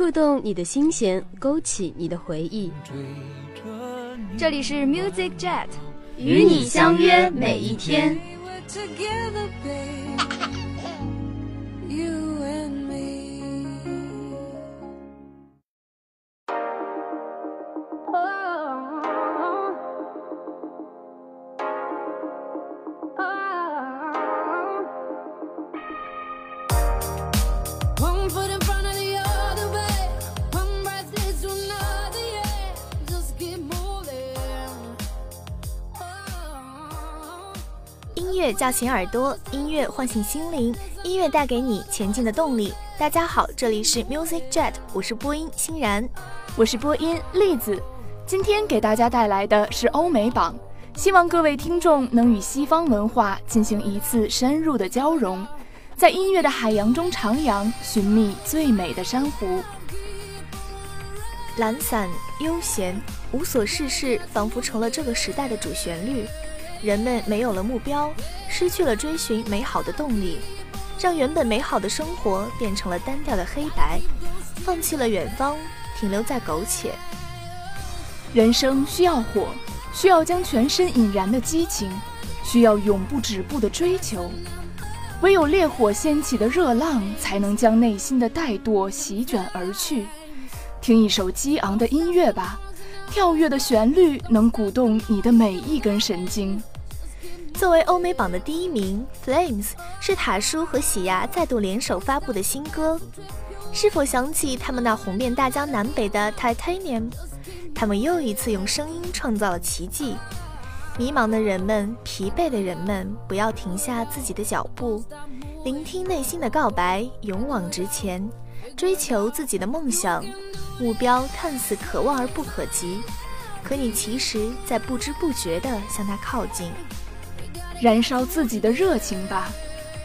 触动你的心弦，勾起你的回忆。这里是 Music Jet，与你相约每一天。乐叫醒耳朵，音乐唤醒心灵，音乐带给你前进的动力。大家好，这里是 Music Jet，我是播音欣然，我是播音栗子。今天给大家带来的是欧美榜，希望各位听众能与西方文化进行一次深入的交融，在音乐的海洋中徜徉，寻觅最美的珊瑚。懒散、悠闲、无所事事，仿佛成了这个时代的主旋律。人们没有了目标，失去了追寻美好的动力，让原本美好的生活变成了单调的黑白，放弃了远方，停留在苟且。人生需要火，需要将全身引燃的激情，需要永不止步的追求。唯有烈火掀起的热浪，才能将内心的怠惰席卷而去。听一首激昂的音乐吧，跳跃的旋律能鼓动你的每一根神经。作为欧美榜的第一名，《Flames》是塔叔和喜牙再度联手发布的新歌。是否想起他们那红遍大江南北的《Titanium》？他们又一次用声音创造了奇迹。迷茫的人们，疲惫的人们，不要停下自己的脚步，聆听内心的告白，勇往直前，追求自己的梦想。目标看似可望而不可及，可你其实在不知不觉地向它靠近。燃烧自己的热情吧，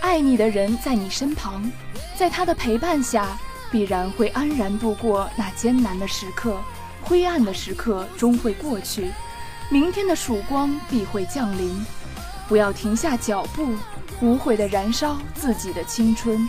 爱你的人在你身旁，在他的陪伴下，必然会安然度过那艰难的时刻，灰暗的时刻终会过去，明天的曙光必会降临。不要停下脚步，无悔地燃烧自己的青春。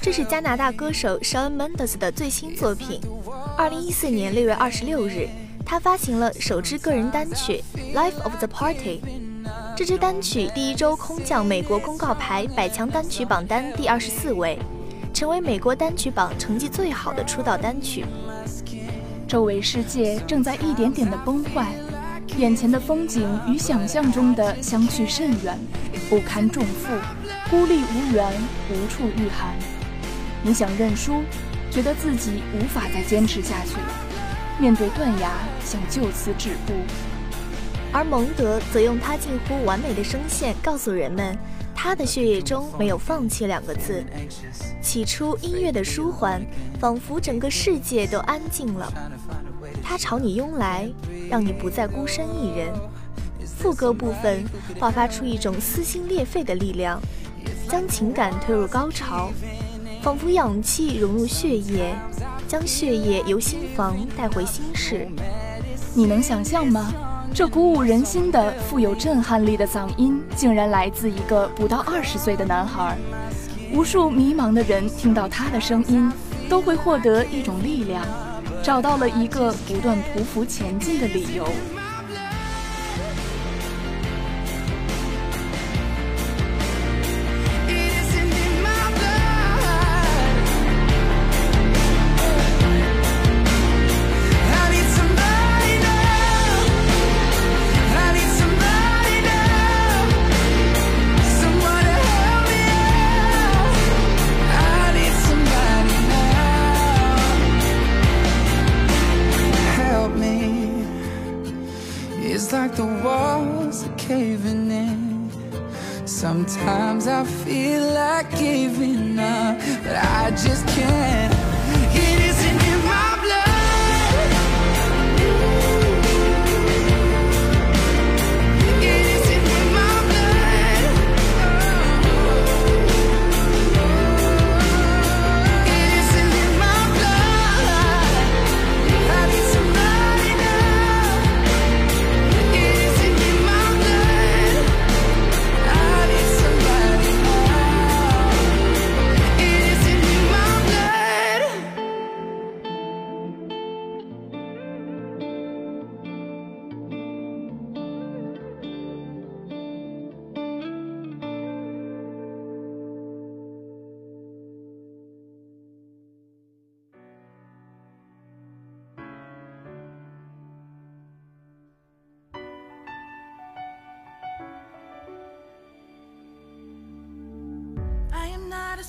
这是加拿大歌手 Shawn Mendes 的最新作品。二零一四年六月二十六日，他发行了首支个人单曲《Life of the Party》。这支单曲第一周空降美国公告牌百强单曲榜单第二十四位，成为美国单曲榜成绩最好的出道单曲。周围世界正在一点点的崩坏，眼前的风景与想象中的相去甚远，不堪重负，孤立无援，无处御寒。你想认输，觉得自己无法再坚持下去了，面对断崖，想就此止步。而蒙德则用他近乎完美的声线告诉人们，他的血液中没有放弃两个字。起初，音乐的舒缓，仿佛整个世界都安静了。他朝你拥来，让你不再孤身一人。副歌部分爆发出一种撕心裂肺的力量，将情感推入高潮，仿佛氧气融入血液，将血液由心房带回心室。你能想象吗？这鼓舞人心的、富有震撼力的嗓音，竟然来自一个不到二十岁的男孩。无数迷茫的人听到他的声音，都会获得一种力量，找到了一个不断匍匐前进的理由。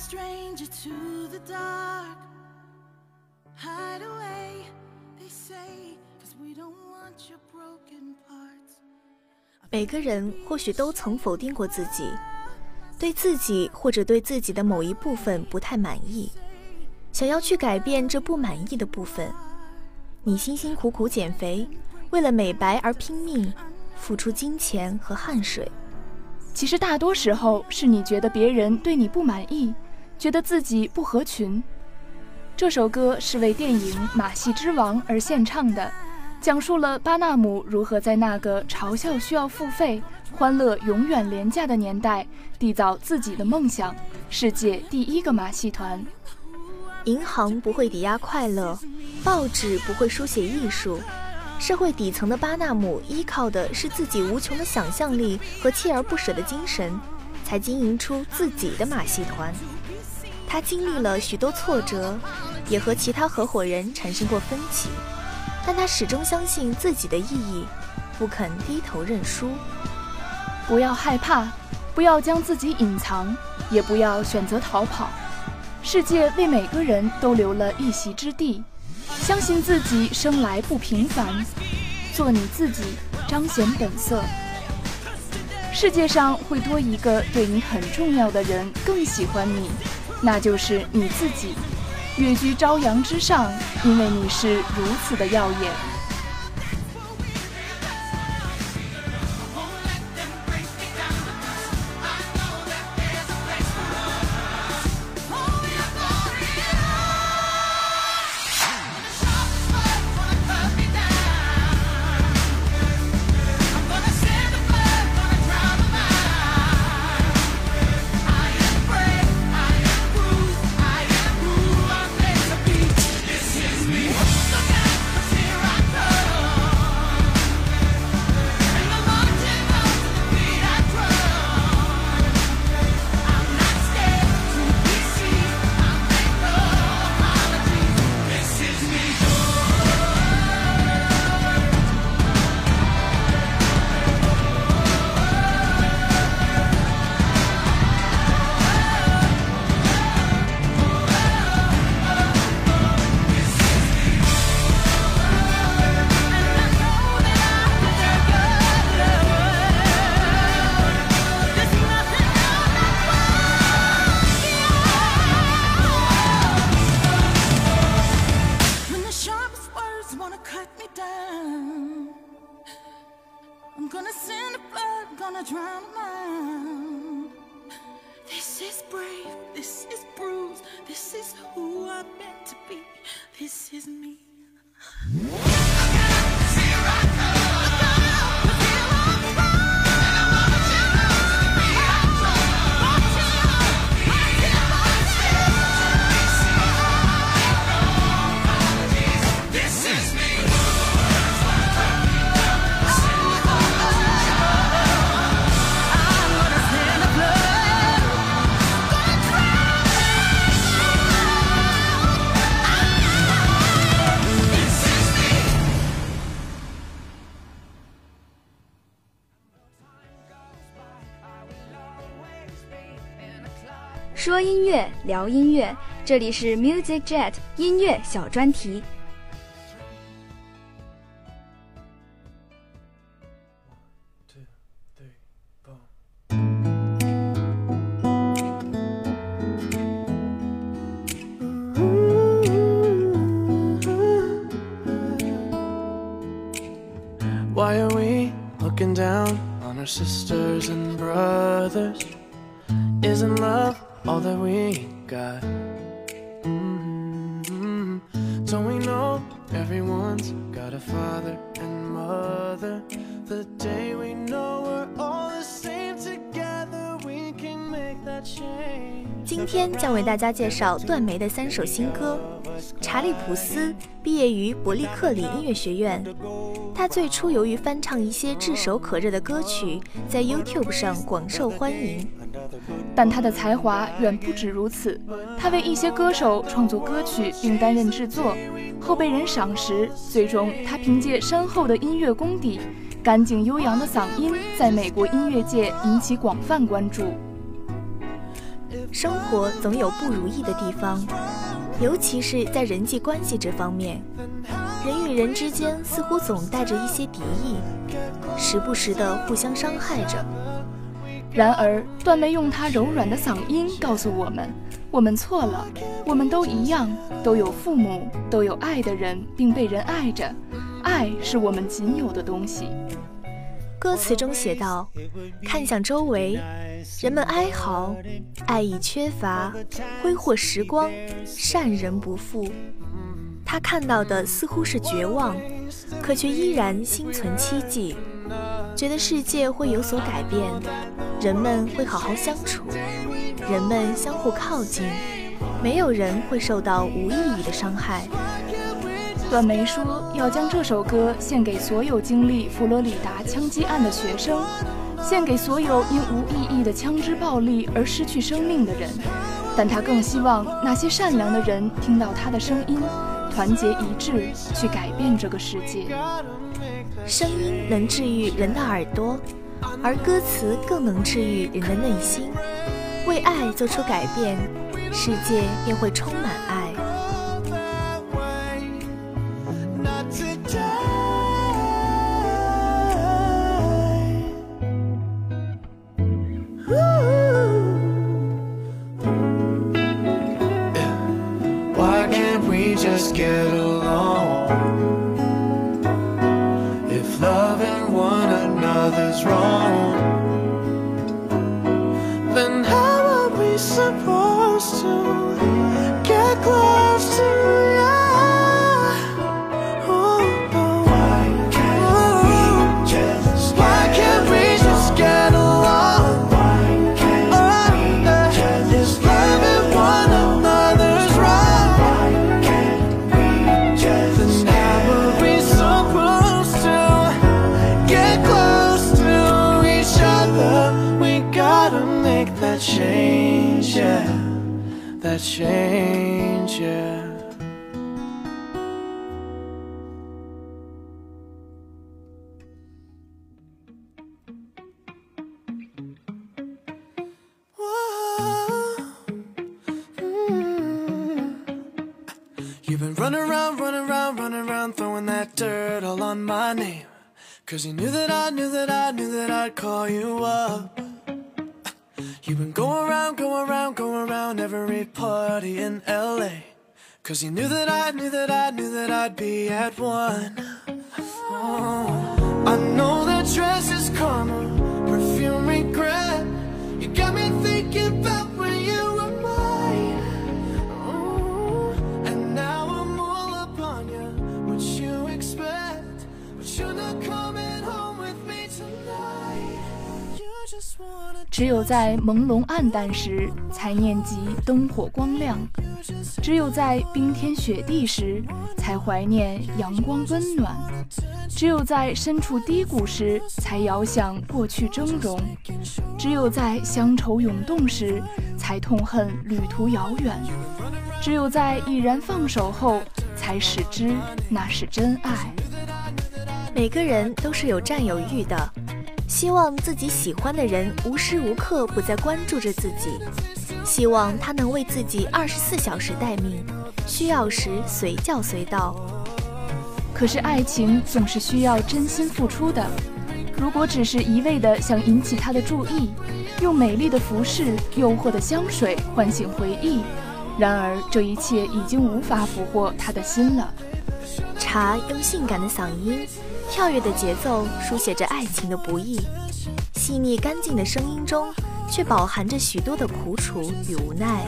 Stranger to the dark. Hide away, they say, cause we don't want your broken parts. 每个人或许都曾否定过自己，对自己或者对自己的某一部分不太满意，想要去改变这不满意的部分。你辛辛苦苦减肥，为了美白而拼命，付出金钱和汗水。其实大多时候是你觉得别人对你不满意，觉得自己不合群。这首歌是为电影《马戏之王》而献唱的，讲述了巴纳姆如何在那个嘲笑需要付费、欢乐永远廉价的年代，缔造自己的梦想——世界第一个马戏团。银行不会抵押快乐，报纸不会书写艺术。社会底层的巴纳姆依靠的是自己无穷的想象力和锲而不舍的精神，才经营出自己的马戏团。他经历了许多挫折，也和其他合伙人产生过分歧，但他始终相信自己的意义，不肯低头认输。不要害怕，不要将自己隐藏，也不要选择逃跑。世界为每个人都留了一席之地。相信自己生来不平凡，做你自己，彰显本色。世界上会多一个对你很重要的人更喜欢你，那就是你自己。跃居朝阳之上，因为你是如此的耀眼。聊音乐，这里是 Music Jet 音乐小专题。 two, three, four. Why are we looking down on our sisters and brothers? Isn't love all that we got? Mm-hmm. Don't we know everyone's got a father and mother? The day we know we're all the same together, we can make that change. 今天将为大家介绍段梅的三首新歌。查理普斯毕业于伯利克里音乐学院，他最初由于翻唱一些炙手可热的歌曲，在 YouTube 上广受欢迎。但他的才华远不止如此，他为一些歌手创作歌曲并担任制作，后被人赏识。最终，他凭借深厚的音乐功底、干净悠扬的嗓音，在美国音乐界引起广泛关注。生活总有不如意的地方，尤其是在人际关系这方面，人与人之间似乎总带着一些敌意，时不时的互相伤害着。然而，段梅用她柔软的嗓音告诉我们：我们错了，我们都一样，都有父母，都有爱的人，并被人爱着。爱是我们仅有的东西。歌词中写道：“看向周围，人们哀嚎，爱已缺乏，挥霍时光，善人不富。”他看到的似乎是绝望，可却依然心存希冀，觉得世界会有所改变，人们会好好相处，人们相互靠近，没有人会受到无意义的伤害。段梅说要将这首歌献给所有经历佛罗里达枪击案的学生，献给所有因无意义的枪支暴力而失去生命的人。但他更希望那些善良的人听到他的声音，团结一致去改变这个世界。声音能治愈人的耳朵，而歌词更能治愈人的内心。为爱做出改变，世界便会充满。Loving one another's wrong, then how are we supposed to get close change, yeah. You've been running around, running around, running around, throwing that dirt all on my name. Cause you knew that I knew that I knew that I'd call you up. You've been going around, going around, going around every party in LA. Cause you knew that I knew that I knew that I'd be at one. Oh, I know that dress is karma, perfume regret. You got me thinking about 只有在朦胧暗淡时，才念及灯火光亮；只有在冰天雪地时，才怀念阳光温暖；只有在身处低谷时，才遥想过去峥嵘；只有在乡愁涌动时，才痛恨旅途遥远；只有在已然放手后，才始知那是真爱。每个人都是有占有欲的，希望自己喜欢的人无时无刻不在关注着自己，希望他能为自己二十四小时待命，需要时随叫随到。可是爱情总是需要真心付出的。如果只是一味的想引起他的注意，用美丽的服饰、诱惑的香水唤醒回忆，然而这一切已经无法俘获他的心了。茶用性感的嗓音，跳跃的节奏书写着爱情的不易，细腻干净的声音中，却饱含着许多的苦楚与无奈。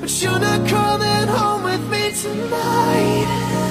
But you're not coming home with me tonight.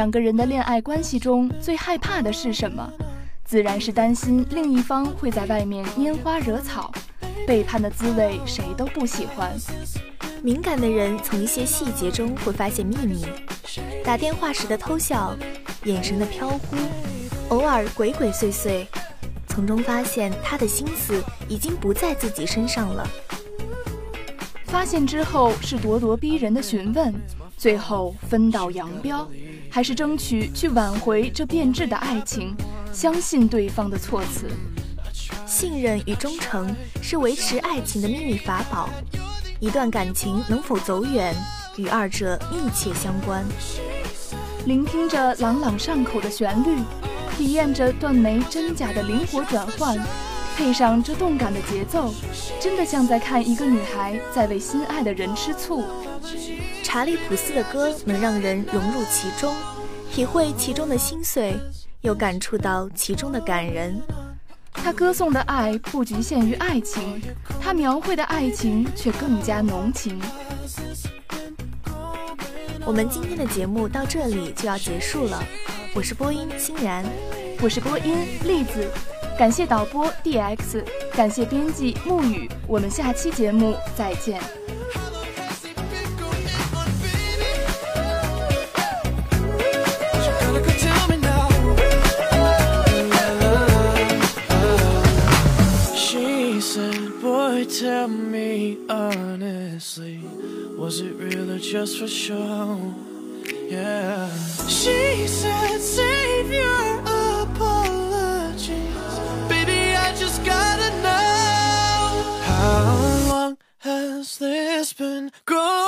两个人的恋爱关系中最害怕的是什么？自然是担心另一方会在外面拈花惹草，背叛的滋味谁都不喜欢。敏感的人从一些细节中会发现秘密，打电话时的偷笑，眼神的飘忽，偶尔鬼鬼祟祟，从中发现他的心思已经不在自己身上了。发现之后是咄咄逼人的询问，最后分道扬镳，还是争取去挽回这变质的爱情，相信对方的措辞。信任与忠诚是维持爱情的秘密法宝，一段感情能否走远，与二者密切相关。聆听着朗朗上口的旋律，体验着断眉真假的灵活转换，配上这动感的节奏，真的像在看一个女孩在为心爱的人吃醋。查理普斯的歌能让人融入其中，体会其中的心碎，又感触到其中的感人。他歌颂的爱不局限于爱情，他描绘的爱情却更加浓情。我们今天的节目到这里就要结束了。我是播音欣然，我是播音栗子，感谢导播 DX，感谢编辑沐雨。我们下期节目再见。real or just for show. Yeah. She said, save your apologies. Baby, I just gotta know. How long has this been going